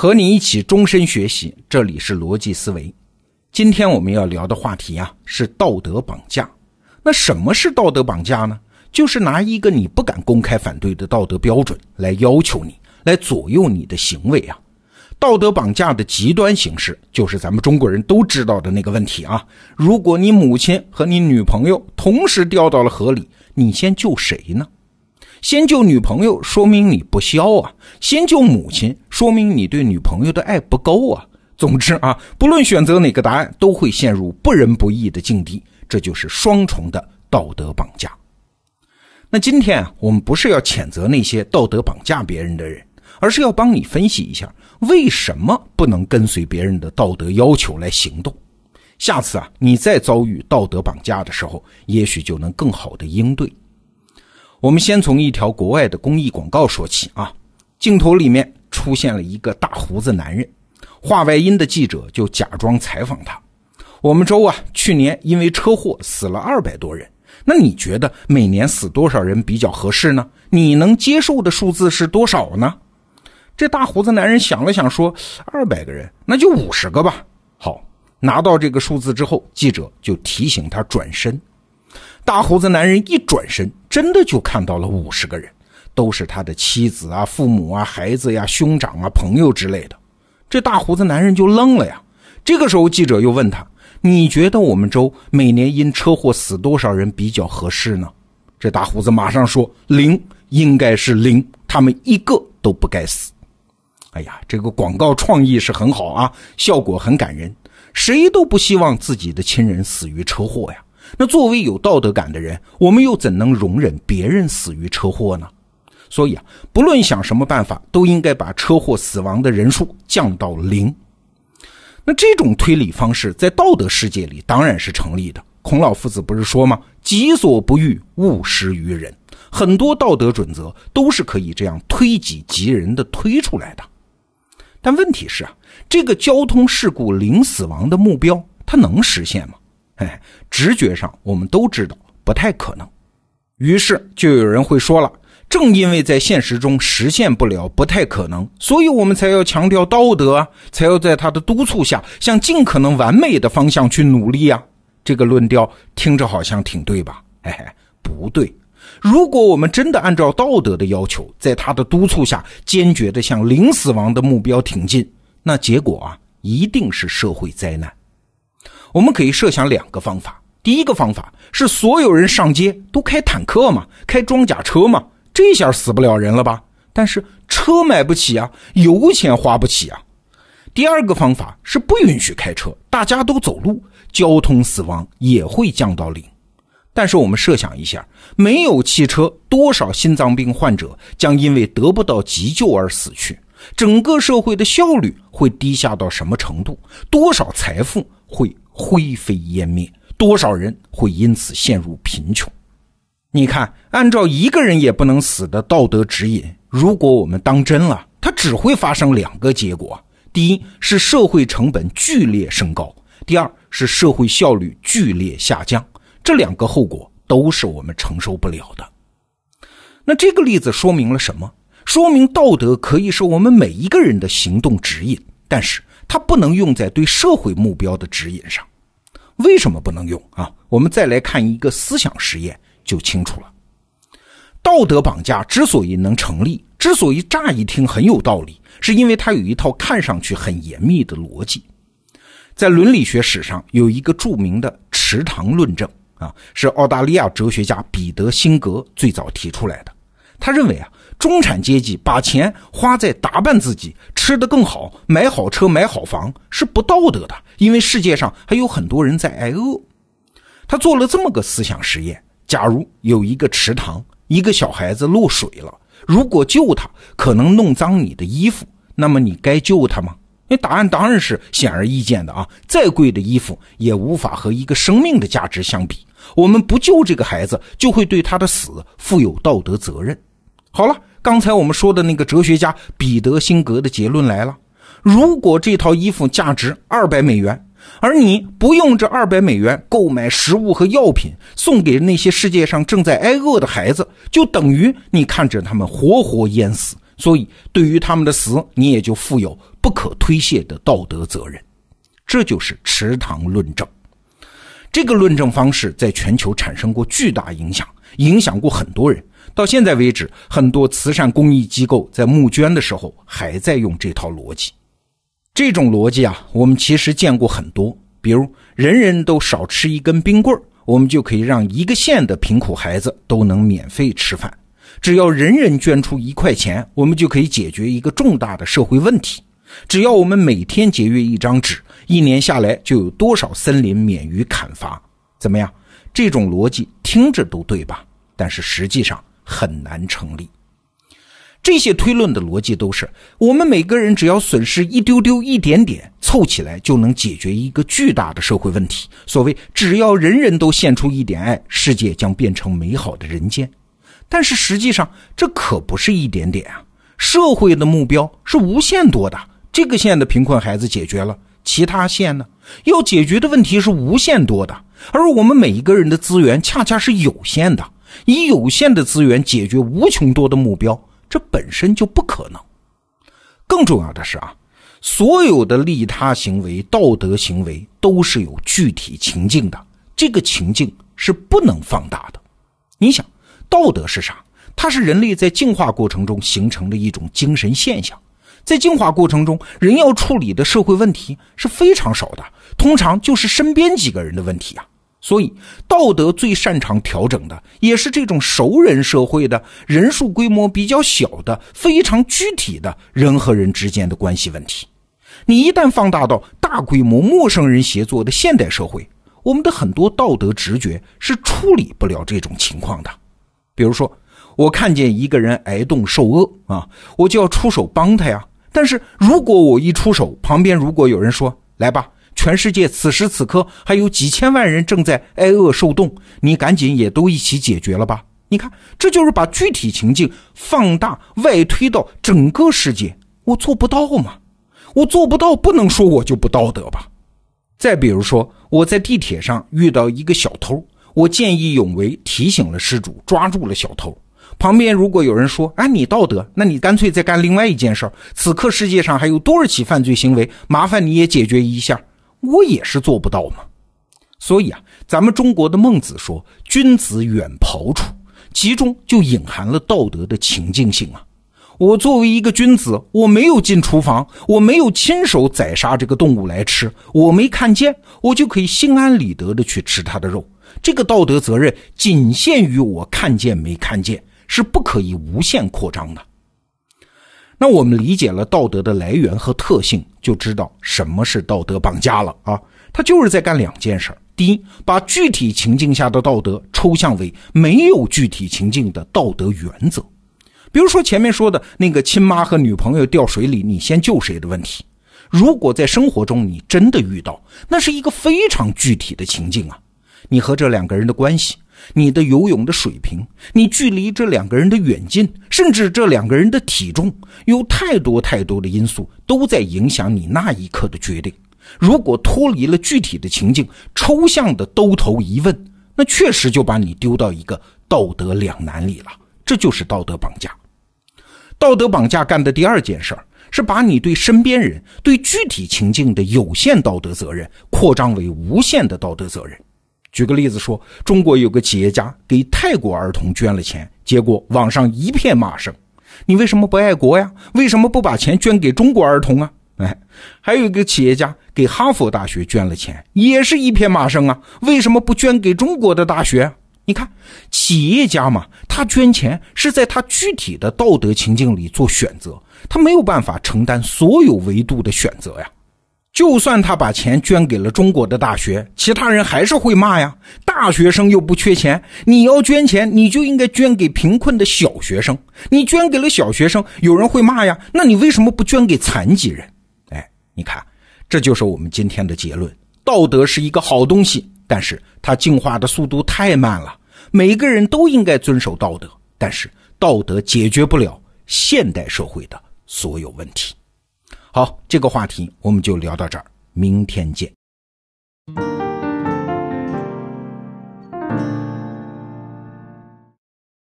和你一起终身学习，这里是逻辑思维。今天我们要聊的话题啊是道德绑架。那什么是道德绑架呢？就是拿一个你不敢公开反对的道德标准来要求你，来左右你的行为啊。道德绑架的极端形式就是咱们中国人都知道的那个问题啊。如果你母亲和你女朋友同时掉到了河里，你先救谁呢？先救女朋友，说明你不孝啊；先救母亲，说明你对女朋友的爱不够啊。总之啊，不论选择哪个答案，都会陷入不仁不义的境地，这就是双重的道德绑架。那今天啊，我们不是要谴责那些道德绑架别人的人，而是要帮你分析一下，为什么不能跟随别人的道德要求来行动。下次啊，你再遭遇道德绑架的时候，也许就能更好的应对。我们先从一条国外的公益广告说起啊，镜头里面出现了一个大胡子男人，话外音的记者就假装采访他。我们州啊，去年因为车祸死了二百多人，那你觉得每年死多少人比较合适呢？你能接受的数字是多少呢？这大胡子男人想了想说：“二百个人，那就五十个吧。”好，拿到这个数字之后，记者就提醒他转身。大胡子男人一转身，真的就看到了五十个人，都是他的妻子啊、父母啊、孩子呀、兄长啊、朋友之类的。这大胡子男人就愣了呀。这个时候，记者又问他：“你觉得我们州每年因车祸死多少人比较合适呢？”这大胡子马上说：“零，应该是零，他们一个都不该死。”哎呀，这个广告创意是很好啊，效果很感人。谁都不希望自己的亲人死于车祸呀。那作为有道德感的人，我们又怎能容忍别人死于车祸呢？所以啊，不论想什么办法，都应该把车祸死亡的人数降到零。那这种推理方式在道德世界里当然是成立的。孔老夫子不是说吗？“己所不欲，勿施于人。”很多道德准则都是可以这样推己及人的推出来的。但问题是啊，这个交通事故零死亡的目标，它能实现吗？哎，直觉上我们都知道不太可能，于是就有人会说了：正因为在现实中实现不了，不太可能，所以我们才要强调道德啊，才要在他的督促下向尽可能完美的方向去努力啊。这个论调听着好像挺对吧？嘿嘿，不对。如果我们真的按照道德的要求，在他的督促下坚决的向零死亡的目标挺进，那结果啊，一定是社会灾难。我们可以设想两个方法。第一个方法是所有人上街都开坦克嘛，开装甲车嘛，这下死不了人了吧？但是车买不起啊，油钱花不起啊。第二个方法是不允许开车，大家都走路，交通死亡也会降到零。但是我们设想一下，没有汽车，多少心脏病患者将因为得不到急救而死去？整个社会的效率会低下到什么程度？多少财富会？灰飞烟灭，多少人会因此陷入贫穷？你看，按照一个人也不能死的道德指引，如果我们当真了，它只会发生两个结果：第一是社会成本剧烈升高；第二是社会效率剧烈下降。这两个后果都是我们承受不了的。那这个例子说明了什么？说明道德可以是我们每一个人的行动指引，但是它不能用在对社会目标的指引上。为什么不能用啊？我们再来看一个思想实验就清楚了。道德绑架之所以能成立，之所以乍一听很有道理，是因为它有一套看上去很严密的逻辑。在伦理学史上有一个著名的池塘论证啊，是澳大利亚哲学家彼得辛格最早提出来的。他认为啊。中产阶级把钱花在打扮自己、吃得更好、买好车、买好房是不道德的，因为世界上还有很多人在挨饿。他做了这么个思想实验：假如有一个池塘，一个小孩子落水了，如果救他可能弄脏你的衣服，那么你该救他吗？那答案当然是显而易见的啊！再贵的衣服也无法和一个生命的价值相比。我们不救这个孩子，就会对他的死负有道德责任。好了。刚才我们说的那个哲学家彼得辛格的结论来了：如果这套衣服价值二百美元，而你不用这二百美元购买食物和药品送给那些世界上正在挨饿的孩子，就等于你看着他们活活淹死，所以对于他们的死，你也就负有不可推卸的道德责任。这就是池塘论证。这个论证方式在全球产生过巨大影响，影响过很多人。到现在为止，很多慈善公益机构在募捐的时候还在用这套逻辑。这种逻辑啊，我们其实见过很多，比如人人都少吃一根冰棍，我们就可以让一个县的贫苦孩子都能免费吃饭；只要人人捐出一块钱，我们就可以解决一个重大的社会问题；只要我们每天节约一张纸，一年下来就有多少森林免于砍伐？怎么样？这种逻辑听着都对吧？但是实际上很难成立。这些推论的逻辑都是：我们每个人只要损失一丢丢、一点点，凑起来就能解决一个巨大的社会问题。所谓“只要人人都献出一点爱，世界将变成美好的人间”。但是实际上，这可不是一点点啊！社会的目标是无限多的。这个县的贫困孩子解决了，其他县呢？要解决的问题是无限多的，而我们每一个人的资源恰恰是有限的。以有限的资源解决无穷多的目标。这本身就不可能。更重要的是啊，所有的利他行为、道德行为都是有具体情境的，这个情境是不能放大的。你想，道德是啥？它是人类在进化过程中形成的一种精神现象。在进化过程中，人要处理的社会问题是非常少的，通常就是身边几个人的问题啊。所以，道德最擅长调整的，也是这种熟人社会的人数规模比较小的、非常具体的人和人之间的关系问题。你一旦放大到大规模陌生人协作的现代社会，我们的很多道德直觉是处理不了这种情况的。比如说，我看见一个人挨冻受饿啊，我就要出手帮他呀。但是如果我一出手，旁边如果有人说：“来吧。”全世界此时此刻还有几千万人正在挨饿受冻，你赶紧也都一起解决了吧！你看，这就是把具体情境放大外推到整个世界。我做不到吗？我做不到，不能说我就不道德吧？再比如说，我在地铁上遇到一个小偷，我见义勇为，提醒了失主，抓住了小偷。旁边如果有人说：“哎，你道德？那你干脆再干另外一件事儿。此刻世界上还有多少起犯罪行为？麻烦你也解决一下。”我也是做不到嘛，所以啊，咱们中国的孟子说“君子远庖厨”，其中就隐含了道德的情境性啊。我作为一个君子，我没有进厨房，我没有亲手宰杀这个动物来吃，我没看见，我就可以心安理得的去吃它的肉。这个道德责任仅限于我看见没看见，是不可以无限扩张的。那我们理解了道德的来源和特性，就知道什么是道德绑架了啊！他就是在干两件事：第一，把具体情境下的道德抽象为没有具体情境的道德原则。比如说前面说的那个亲妈和女朋友掉水里，你先救谁的问题。如果在生活中你真的遇到，那是一个非常具体的情境啊！你和这两个人的关系。你的游泳的水平，你距离这两个人的远近，甚至这两个人的体重，有太多太多的因素都在影响你那一刻的决定。如果脱离了具体的情境，抽象的兜头一问，那确实就把你丢到一个道德两难里了。这就是道德绑架。道德绑架干的第二件事儿，是把你对身边人、对具体情境的有限道德责任，扩张为无限的道德责任。举个例子说，中国有个企业家给泰国儿童捐了钱，结果网上一片骂声：“你为什么不爱国呀？为什么不把钱捐给中国儿童啊？”哎，还有一个企业家给哈佛大学捐了钱，也是一片骂声啊！为什么不捐给中国的大学？你看，企业家嘛，他捐钱是在他具体的道德情境里做选择，他没有办法承担所有维度的选择呀。就算他把钱捐给了中国的大学，其他人还是会骂呀。大学生又不缺钱，你要捐钱，你就应该捐给贫困的小学生。你捐给了小学生，有人会骂呀。那你为什么不捐给残疾人？哎，你看，这就是我们今天的结论：道德是一个好东西，但是它进化的速度太慢了。每个人都应该遵守道德，但是道德解决不了现代社会的所有问题。好，这个话题我们就聊到这儿，明天见。